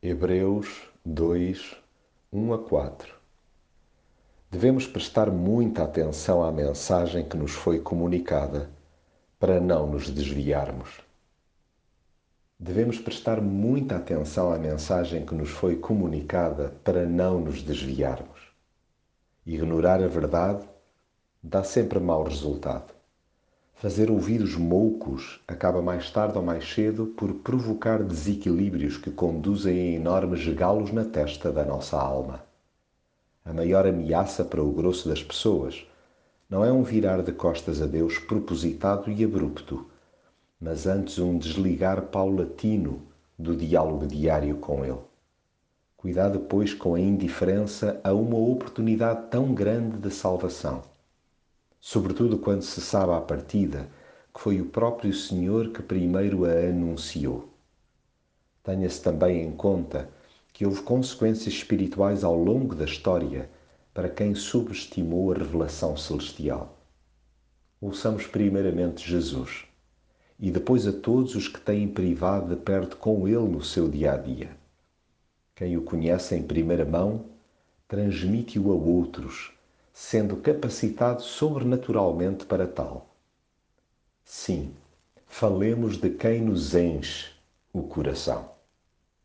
Hebreus 2, 1 a 4 Devemos prestar muita atenção à mensagem que nos foi comunicada para não nos desviarmos. Devemos prestar muita atenção à mensagem que nos foi comunicada para não nos desviarmos. Ignorar a verdade dá sempre mau resultado. Fazer ouvidos moucos acaba mais tarde ou mais cedo por provocar desequilíbrios que conduzem a enormes galos na testa da nossa alma. A maior ameaça para o grosso das pessoas não é um virar de costas a Deus propositado e abrupto, mas antes um desligar paulatino do diálogo diário com Ele. Cuidado, pois, com a indiferença a uma oportunidade tão grande de salvação sobretudo quando se sabe à partida que foi o próprio Senhor que primeiro a anunciou. Tenha-se também em conta que houve consequências espirituais ao longo da história para quem subestimou a revelação celestial. Ouçamos primeiramente Jesus e depois a todos os que têm privado de perto com Ele no seu dia a dia. Quem o conhece em primeira mão, transmite-o a outros sendo capacitado sobrenaturalmente para tal. Sim, falemos de quem nos enche o coração.